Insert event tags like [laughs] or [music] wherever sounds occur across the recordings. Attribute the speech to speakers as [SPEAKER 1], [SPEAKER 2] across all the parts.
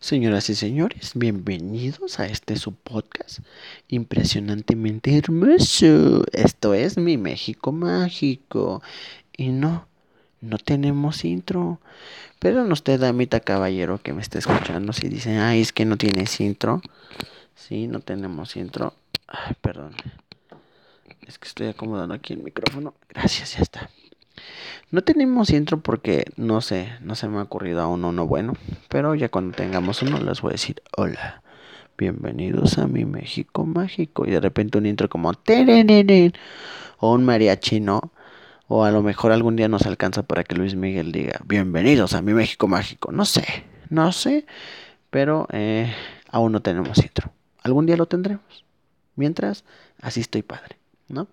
[SPEAKER 1] Señoras y señores, bienvenidos a este su podcast impresionantemente hermoso. Esto es mi México mágico. Y no, no tenemos intro. Pero no usted, damita caballero que me está escuchando, si dice, ay, es que no tienes intro. Sí, no tenemos intro. Ay, perdón. Es que estoy acomodando aquí el micrófono. Gracias, ya está. No tenemos intro porque no sé, no se me ha ocurrido aún uno bueno, pero ya cuando tengamos uno les voy a decir hola, bienvenidos a mi México mágico y de repente un intro como o un mariachi, ¿no? O a lo mejor algún día nos alcanza para que Luis Miguel diga bienvenidos a mi México mágico, no sé, no sé, pero eh, aún no tenemos intro. Algún día lo tendremos. Mientras, así estoy padre, ¿no?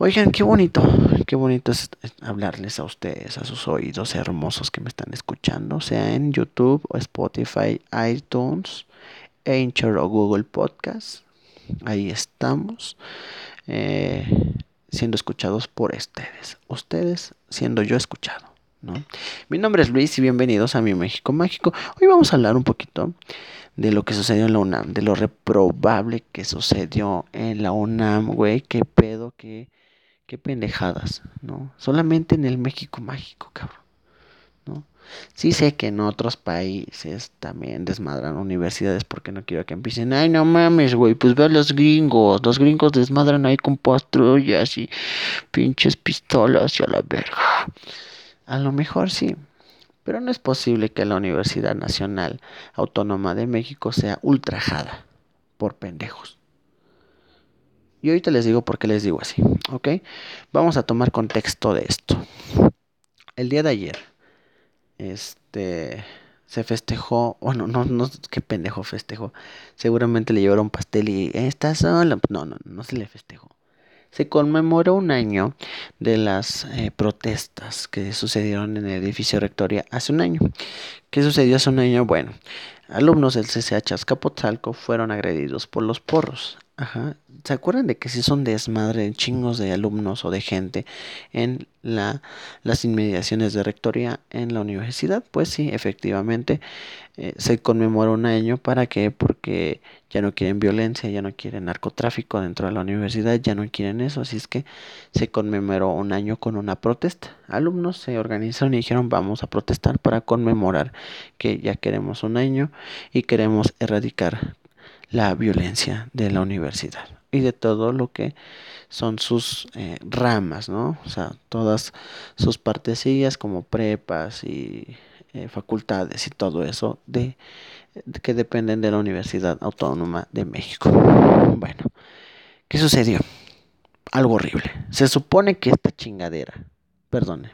[SPEAKER 1] Oigan, qué bonito, qué bonito es hablarles a ustedes, a sus oídos hermosos que me están escuchando, sea en YouTube o Spotify, iTunes, Anchor o Google Podcast. Ahí estamos, eh, siendo escuchados por ustedes, ustedes siendo yo escuchado. ¿no? Mi nombre es Luis y bienvenidos a mi México Mágico. Hoy vamos a hablar un poquito de lo que sucedió en la UNAM, de lo reprobable que sucedió en la UNAM, güey, qué pedo, qué Qué pendejadas, ¿no? Solamente en el México mágico, cabrón. ¿no? Sí sé que en otros países también desmadran universidades porque no quiero que empiecen, ay no mames, güey, pues ve a los gringos, los gringos desmadran ahí con patrullas y pinches pistolas y a la verga. A lo mejor sí, pero no es posible que la Universidad Nacional Autónoma de México sea ultrajada por pendejos. Y ahorita les digo por qué les digo así, ¿ok? Vamos a tomar contexto de esto. El día de ayer, este, se festejó, bueno, no, no, qué pendejo festejó. Seguramente le llevaron pastel y, ¿está sola? No, no, no se le festejó. Se conmemoró un año de las eh, protestas que sucedieron en el edificio Rectoria hace un año. ¿Qué sucedió hace un año? Bueno, alumnos del CCH Azcapotzalco fueron agredidos por los porros. Ajá. ¿Se acuerdan de que si son desmadre chingos de alumnos o de gente en la, las inmediaciones de rectoría en la universidad? Pues sí, efectivamente eh, se conmemora un año. ¿Para qué? Porque ya no quieren violencia, ya no quieren narcotráfico dentro de la universidad, ya no quieren eso. Así es que se conmemoró un año con una protesta. Alumnos se organizaron y dijeron vamos a protestar para conmemorar que ya queremos un año y queremos erradicar la violencia de la universidad y de todo lo que son sus eh, ramas, ¿no? O sea, todas sus partecillas como prepas y eh, facultades y todo eso de, que dependen de la Universidad Autónoma de México. Bueno, ¿qué sucedió? Algo horrible. Se supone que esta chingadera, perdone,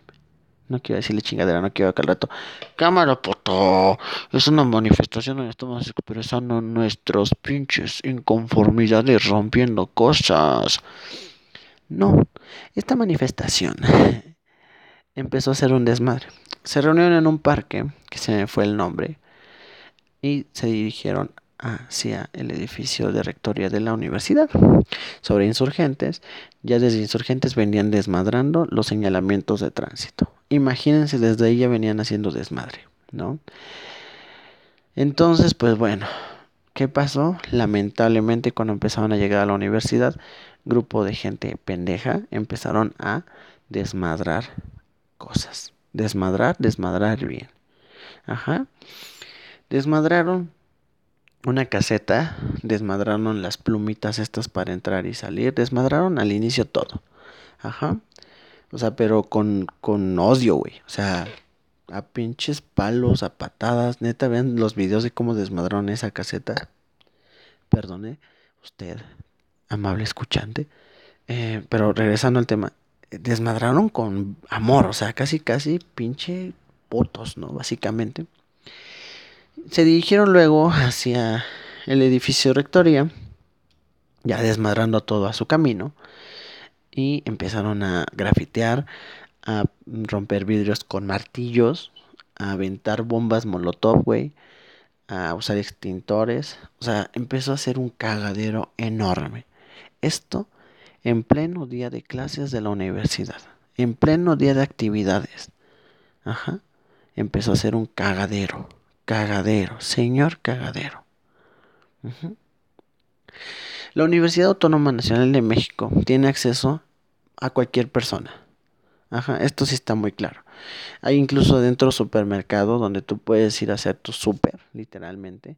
[SPEAKER 1] no quiero decirle chingadera, no quiero que al rato. Cámara, puto. Es una manifestación donde estamos expresando nuestros pinches inconformidades, rompiendo cosas. No, esta manifestación [laughs] empezó a ser un desmadre. Se reunieron en un parque, que se me fue el nombre, y se dirigieron hacia el edificio de rectoría de la universidad. Sobre insurgentes, ya desde insurgentes venían desmadrando los señalamientos de tránsito. Imagínense, desde ahí ya venían haciendo desmadre, ¿no? Entonces, pues bueno, ¿qué pasó? Lamentablemente cuando empezaron a llegar a la universidad, grupo de gente pendeja empezaron a desmadrar cosas. Desmadrar, desmadrar bien. Ajá. Desmadraron una caseta, desmadraron las plumitas estas para entrar y salir, desmadraron al inicio todo. Ajá. O sea, pero con, con odio, güey. O sea, a pinches palos, a patadas. Neta, vean los videos de cómo desmadraron esa caseta. Perdone, usted, amable escuchante. Eh, pero regresando al tema, desmadraron con amor, o sea, casi, casi pinche potos, ¿no? Básicamente. Se dirigieron luego hacia el edificio rectoría, ya desmadrando todo a su camino, y empezaron a grafitear, a romper vidrios con martillos, a aventar bombas molotov, güey, a usar extintores, o sea, empezó a ser un cagadero enorme. Esto en pleno día de clases de la universidad, en pleno día de actividades. Ajá, empezó a ser un cagadero cagadero, señor cagadero. La Universidad Autónoma Nacional de México tiene acceso a cualquier persona. Ajá, esto sí está muy claro. Hay incluso dentro supermercado donde tú puedes ir a hacer tu súper, literalmente.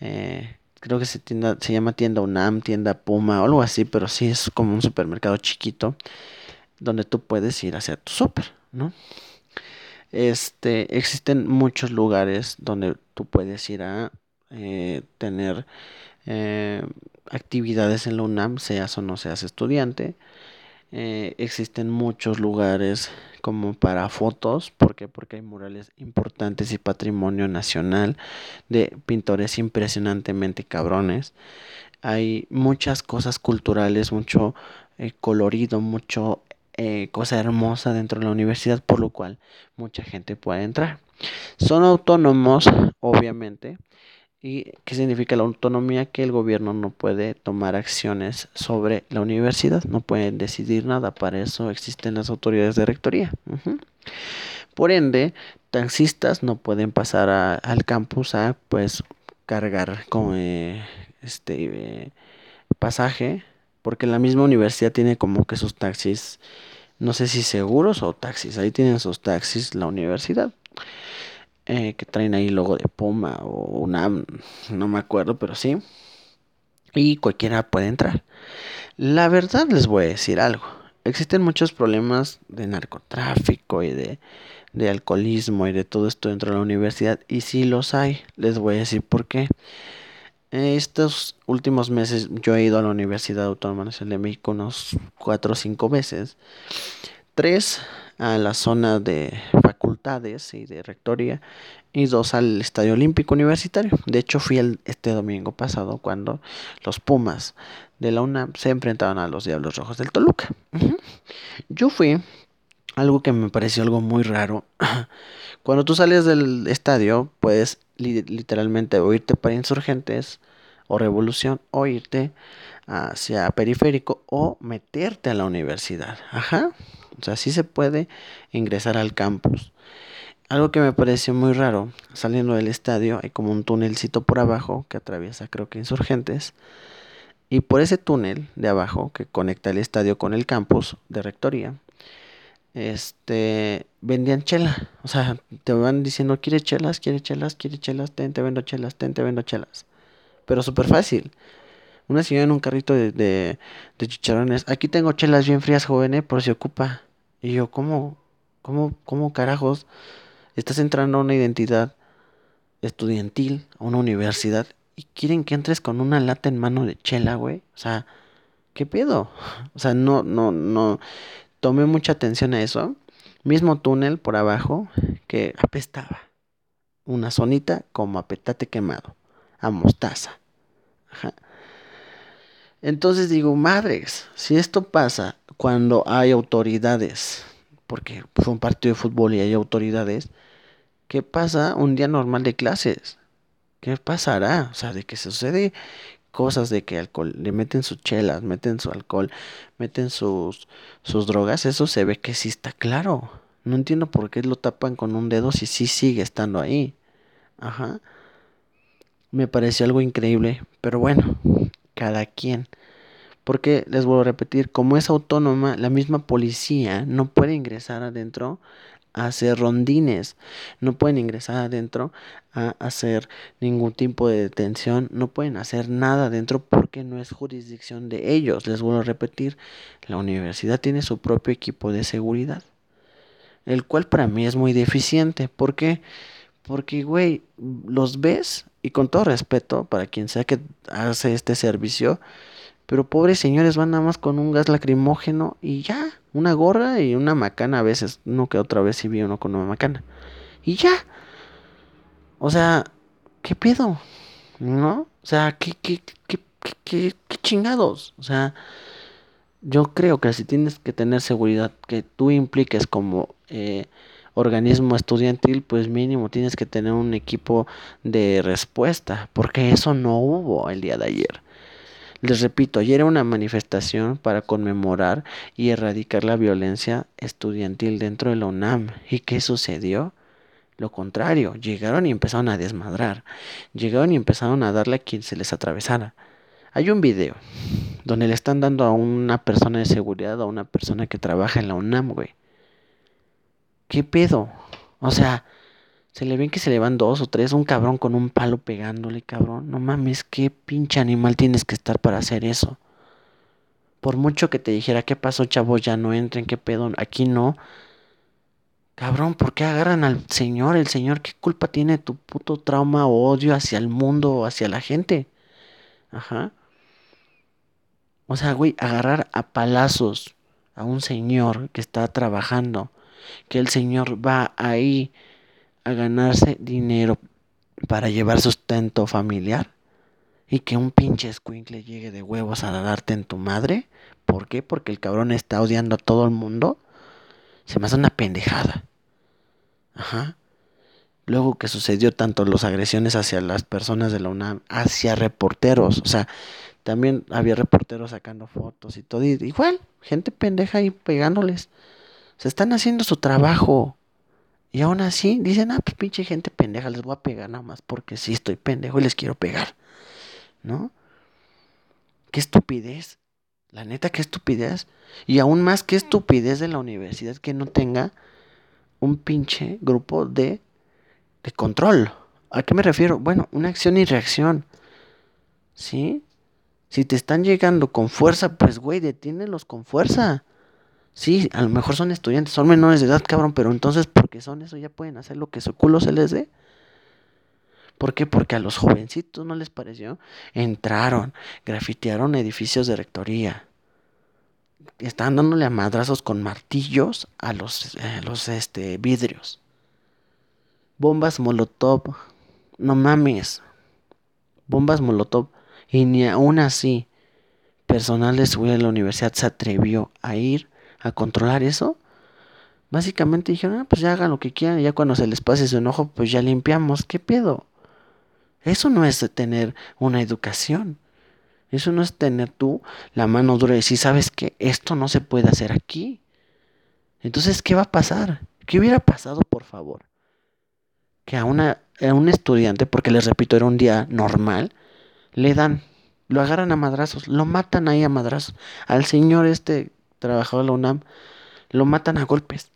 [SPEAKER 1] Eh, creo que se, se llama tienda UNAM, tienda Puma o algo así, pero sí es como un supermercado chiquito donde tú puedes ir a hacer tu súper, ¿no? Este, existen muchos lugares donde tú puedes ir a eh, tener eh, actividades en la UNAM, seas o no seas estudiante. Eh, existen muchos lugares como para fotos, ¿por qué? Porque hay murales importantes y patrimonio nacional de pintores impresionantemente cabrones. Hay muchas cosas culturales, mucho eh, colorido, mucho eh, cosa hermosa dentro de la universidad, por lo cual mucha gente puede entrar. Son autónomos, obviamente, ¿Y qué significa la autonomía? Que el gobierno no puede tomar acciones sobre la universidad, no pueden decidir nada, para eso existen las autoridades de rectoría. Por ende, taxistas no pueden pasar al campus a pues cargar con eh, este eh, pasaje, porque la misma universidad tiene como que sus taxis, no sé si seguros o taxis, ahí tienen sus taxis la universidad. Eh, que traen ahí logo de Puma o una, no me acuerdo, pero sí. Y cualquiera puede entrar. La verdad les voy a decir algo. Existen muchos problemas de narcotráfico y de, de alcoholismo y de todo esto dentro de la universidad. Y si los hay, les voy a decir por qué. Estos últimos meses yo he ido a la Universidad Autónoma Nacional de México unos cuatro o cinco veces. Tres a la zona de y de rectoría y dos al Estadio Olímpico Universitario. De hecho fui el, este domingo pasado cuando los Pumas de la UNAM se enfrentaban a los Diablos Rojos del Toluca. Yo fui, algo que me pareció algo muy raro. [clears throat] Cuando tú sales del estadio puedes literalmente oírte para insurgentes o revolución o irte hacia periférico o meterte a la universidad. Ajá. O sea, sí se puede ingresar al campus. Algo que me pareció muy raro, saliendo del estadio hay como un túnelcito por abajo que atraviesa creo que insurgentes. Y por ese túnel de abajo que conecta el estadio con el campus de rectoría, este, vendían chela. O sea, te van diciendo, ¿quiere chelas? ¿Quiere chelas? ¿Quiere chelas? Ten, te vendo chelas, ten, te vendo chelas. Pero súper fácil. Una señora en un carrito de, de, chicharrones. Aquí tengo chelas bien frías, joven, ¿eh? por si ocupa. Y yo, ¿cómo, cómo, cómo carajos estás entrando a una identidad estudiantil, a una universidad, y quieren que entres con una lata en mano de chela, güey? O sea, ¿qué pedo? [laughs] O sea, no, no, no. Tomé mucha atención a eso. Mismo túnel por abajo que apestaba. Una zonita como a petate quemado, a mostaza. Ajá. Entonces digo, madres, si esto pasa cuando hay autoridades, porque fue un partido de fútbol y hay autoridades, ¿qué pasa un día normal de clases? ¿Qué pasará? O sea, de que sucede cosas de que alcohol, le meten sus chelas, meten su alcohol, meten sus, sus drogas, eso se ve que sí está claro. No entiendo por qué lo tapan con un dedo si sí sigue estando ahí. Ajá. Me pareció algo increíble, pero bueno, cada quien. Porque, les vuelvo a repetir, como es autónoma, la misma policía no puede ingresar adentro a hacer rondines, no pueden ingresar adentro a hacer ningún tipo de detención, no pueden hacer nada adentro porque no es jurisdicción de ellos. Les vuelvo a repetir, la universidad tiene su propio equipo de seguridad, el cual para mí es muy deficiente. ¿Por qué? Porque, güey, los ves y con todo respeto para quien sea que hace este servicio, pero pobres señores van nada más con un gas lacrimógeno y ya, una gorra y una macana a veces, no que otra vez sí vi uno con una macana. Y ya. O sea, ¿qué pedo? ¿No? O sea, ¿qué, qué, qué, qué, chingados? O sea, yo creo que si tienes que tener seguridad que tú impliques como eh, organismo estudiantil, pues mínimo tienes que tener un equipo de respuesta, porque eso no hubo el día de ayer. Les repito, ayer era una manifestación para conmemorar y erradicar la violencia estudiantil dentro de la UNAM. ¿Y qué sucedió? Lo contrario, llegaron y empezaron a desmadrar. Llegaron y empezaron a darle a quien se les atravesara. Hay un video donde le están dando a una persona de seguridad, a una persona que trabaja en la UNAM, güey. ¿Qué pedo? O sea, se le ven que se le van dos o tres, un cabrón con un palo pegándole, cabrón. No mames, qué pinche animal tienes que estar para hacer eso. Por mucho que te dijera, ¿qué pasó, chavos? Ya no entren, ¿qué pedo? Aquí no. Cabrón, ¿por qué agarran al Señor? El Señor, ¿qué culpa tiene tu puto trauma o odio hacia el mundo o hacia la gente? Ajá. O sea, güey, agarrar a palazos a un señor que está trabajando, que el señor va ahí a ganarse dinero para llevar sustento familiar y que un pinche le llegue de huevos a darte en tu madre. ¿Por qué? Porque el cabrón está odiando a todo el mundo. Se me hace una pendejada. Ajá. Luego que sucedió tanto las agresiones hacia las personas de la UNAM, hacia reporteros, o sea, también había reporteros sacando fotos y todo, igual, gente pendeja ahí pegándoles. Se están haciendo su trabajo. Y aún así dicen, ah, pues pinche gente pendeja, les voy a pegar nada más porque sí estoy pendejo y les quiero pegar. ¿No? Qué estupidez. La neta, qué estupidez. Y aún más, qué estupidez de la universidad que no tenga un pinche grupo de, de control. ¿A qué me refiero? Bueno, una acción y reacción. ¿Sí? Si te están llegando con fuerza, pues güey, detínelos con fuerza. Sí, a lo mejor son estudiantes, son menores de edad, cabrón, pero entonces, porque son eso, ya pueden hacer lo que su culo se les dé. ¿Por qué? Porque a los jovencitos no les pareció. Entraron, grafitearon edificios de rectoría. Estaban dándole a madrazos con martillos a los, eh, los este, vidrios. Bombas Molotov. No mames. Bombas Molotov y ni aún así, personal de seguridad de la universidad se atrevió a ir a controlar eso. Básicamente dijeron, ah, pues ya hagan lo que quieran, ya cuando se les pase su enojo, pues ya limpiamos. ¿Qué pedo? Eso no es tener una educación. Eso no es tener tú la mano dura y decir, sabes que esto no se puede hacer aquí. Entonces, ¿qué va a pasar? ¿Qué hubiera pasado, por favor? Que a, una, a un estudiante, porque les repito, era un día normal, le dan, lo agarran a madrazos, lo matan ahí a madrazos. Al señor este trabajador de la UNAM, lo matan a golpes.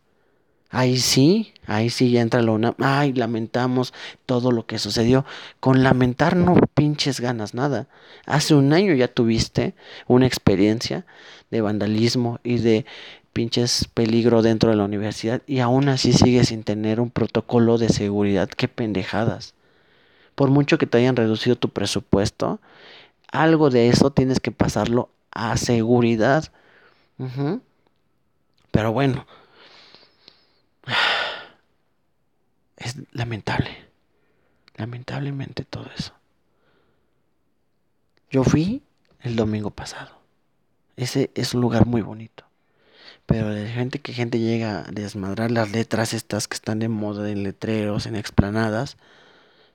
[SPEAKER 1] Ahí sí, ahí sí ya entra la UNAM. Ay, lamentamos todo lo que sucedió. Con lamentar no pinches ganas nada. Hace un año ya tuviste una experiencia de vandalismo y de pinches peligro dentro de la universidad y aún así sigues sin tener un protocolo de seguridad. Qué pendejadas por mucho que te hayan reducido tu presupuesto, algo de eso tienes que pasarlo a seguridad. Pero bueno, [sighs] es lamentable, lamentablemente todo eso. Yo fui el domingo pasado. Ese es un lugar muy bonito. Pero de gente que gente llega a desmadrar las letras estas que están de moda en letreros, en explanadas,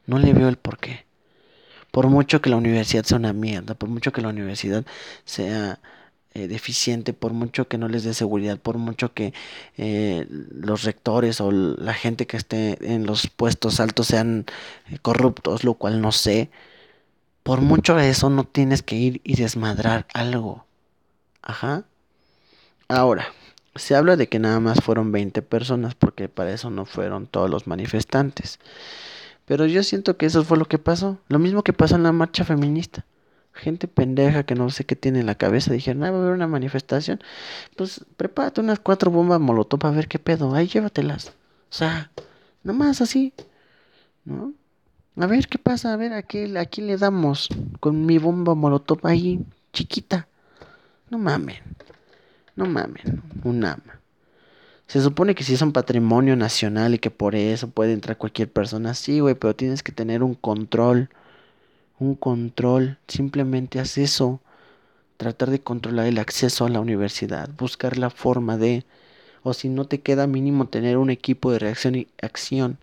[SPEAKER 1] no le veo el porqué. Por mucho que la universidad sea una mierda, por mucho que la universidad sea eh, deficiente, por mucho que no les dé seguridad, por mucho que eh, los rectores o la gente que esté en los puestos altos sean eh, corruptos, lo cual no sé. Por mucho de eso no tienes que ir y desmadrar algo. Ajá. Ahora, se habla de que nada más fueron 20 personas porque para eso no fueron todos los manifestantes. Pero yo siento que eso fue lo que pasó. Lo mismo que pasó en la marcha feminista. Gente pendeja que no sé qué tiene en la cabeza. Dijeron, ah, va a haber una manifestación. Pues prepárate unas cuatro bombas molotov para ver qué pedo. Ahí llévatelas. O sea, nomás así. ¿No? A ver qué pasa. A ver, aquí, aquí le damos con mi bomba molotov ahí, chiquita. No mamen. No mamen. Un ama. Se supone que si es un patrimonio nacional y que por eso puede entrar cualquier persona. Sí, güey, pero tienes que tener un control. Un control. Simplemente haz eso. Tratar de controlar el acceso a la universidad. Buscar la forma de... O si no te queda mínimo tener un equipo de reacción y acción.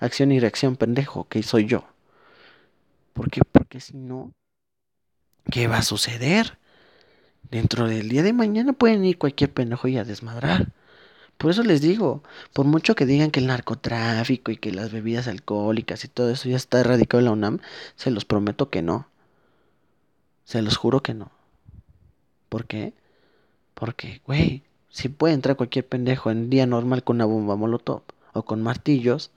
[SPEAKER 1] Acción y reacción, pendejo, que soy yo. ¿Por qué? Porque si no, ¿qué va a suceder? Dentro del día de mañana pueden ir cualquier pendejo y a desmadrar. Por eso les digo, por mucho que digan que el narcotráfico y que las bebidas alcohólicas y todo eso ya está erradicado en la UNAM, se los prometo que no. Se los juro que no. ¿Por qué? Porque, güey, si puede entrar cualquier pendejo en día normal con una bomba molotov o con martillos,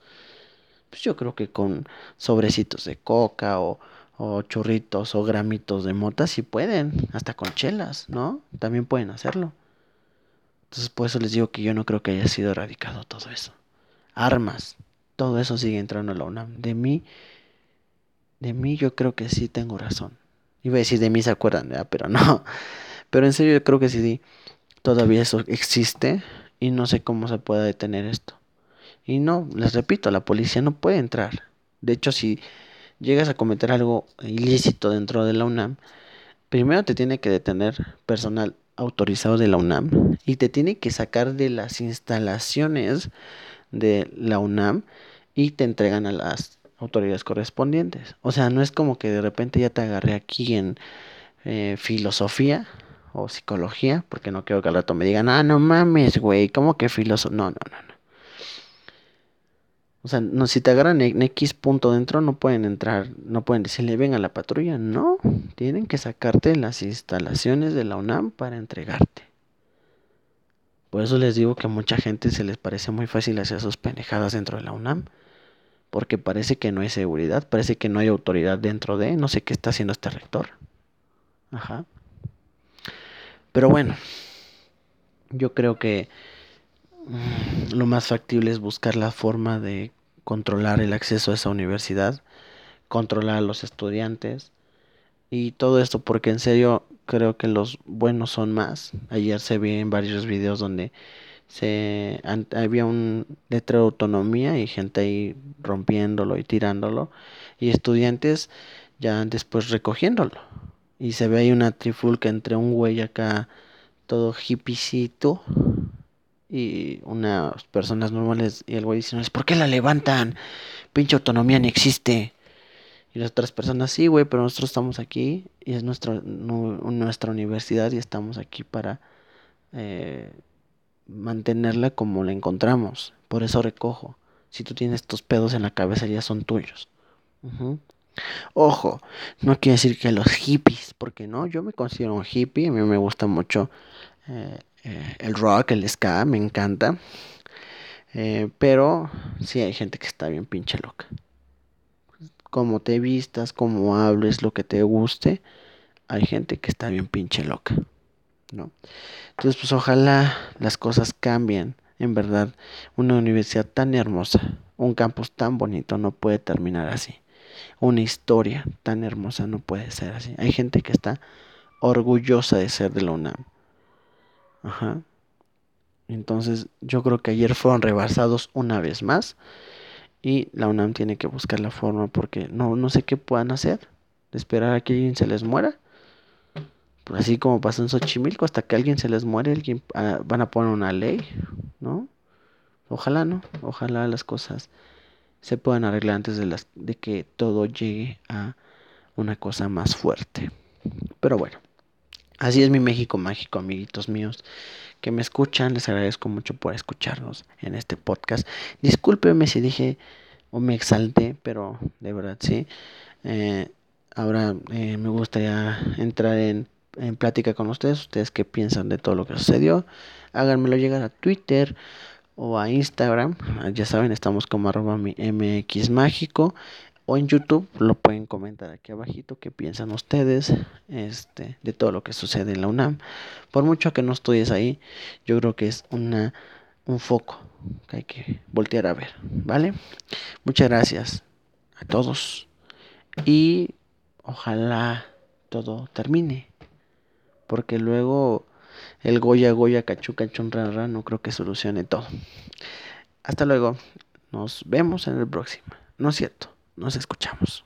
[SPEAKER 1] pues yo creo que con sobrecitos de coca o, o churritos o gramitos de mota sí pueden, hasta con chelas, ¿no? También pueden hacerlo. Entonces por eso les digo que yo no creo que haya sido erradicado todo eso. Armas, todo eso sigue entrando a la UNAM. De mí, de mí yo creo que sí tengo razón. Iba a decir de mí se acuerdan, pero no. [laughs] Pero en serio yo creo que sí, todavía eso existe y no sé cómo se puede detener esto. Y no, les repito, la policía no puede entrar. De hecho, si llegas a cometer algo ilícito dentro de la UNAM, primero te tiene que detener personal autorizado de la UNAM y te tiene que sacar de las instalaciones de la UNAM y te entregan a las autoridades correspondientes. O sea, no es como que de repente ya te agarré aquí en eh, filosofía o psicología, porque no quiero que al rato me digan, ah, no mames, güey, ¿cómo que filosofía? No, no, no, no. O sea, no, si te agarran en X punto dentro, no pueden entrar, no pueden decirle, ven a la patrulla. No, tienen que sacarte las instalaciones de la UNAM para entregarte. Por eso les digo que a mucha gente se les parece muy fácil hacer sus pendejadas dentro de la UNAM. Porque parece que no hay seguridad, parece que no hay autoridad dentro de, no sé qué está haciendo este rector. Ajá. Pero bueno, yo creo que lo más factible es buscar la forma de controlar el acceso a esa universidad, controlar a los estudiantes y todo esto porque en serio creo que los buenos son más. Ayer se vi en varios videos donde se había un letrero de autonomía y gente ahí rompiéndolo y tirándolo y estudiantes ya después recogiéndolo y se ve ahí una trifulca entre un güey acá todo hipicito y unas personas normales y el güey dice, ¿por qué la levantan? Pinche autonomía ni existe. Y las otras personas, sí, güey, pero nosotros estamos aquí y es nuestra, nuestra universidad y estamos aquí para eh, mantenerla como la encontramos. Por eso recojo. Si tú tienes tus pedos en la cabeza ya son tuyos. Ojo, no quiere decir que los hippies, porque no, yo me considero un hippie, a mí me gusta mucho eh, eh, el rock, el ska, me encanta. Eh, pero sí hay gente que está bien pinche loca. Como te vistas, como hables, lo que te guste, hay gente que está bien pinche loca. ¿no? Entonces, pues ojalá las cosas cambien. En verdad, una universidad tan hermosa, un campus tan bonito no puede terminar así una historia tan hermosa no puede ser así. Hay gente que está orgullosa de ser de la UNAM. Ajá. Entonces yo creo que ayer fueron rebasados una vez más y la UNAM tiene que buscar la forma porque no, no sé qué puedan hacer. Esperar a que alguien se les muera. Pues así como pasó en Xochimilco, hasta que alguien se les muere, alguien, ah, van a poner una ley, ¿no? Ojalá no, ojalá las cosas se puedan arreglar antes de, las, de que todo llegue a una cosa más fuerte. Pero bueno, así es mi México mágico, amiguitos míos que me escuchan. Les agradezco mucho por escucharnos en este podcast. Discúlpeme si dije o me exalté, pero de verdad sí. Eh, ahora eh, me gustaría entrar en, plática con ustedes. Ustedes qué piensan de todo lo que sucedió. Háganmelo llegar a Twitter o a Instagram. Ya saben, estamos como arroba mágico. O en YouTube lo pueden comentar aquí abajito qué piensan ustedes este, de todo lo que sucede en la UNAM. Por mucho que no estudies ahí, yo creo que es una, un foco que hay que voltear a ver. ¿Vale? Muchas gracias a todos. Y ojalá todo termine. Porque luego el Goya Goya Cachu Cachun Rara no creo que solucione todo. Hasta luego. Nos vemos en el próximo. No es cierto. Nos escuchamos.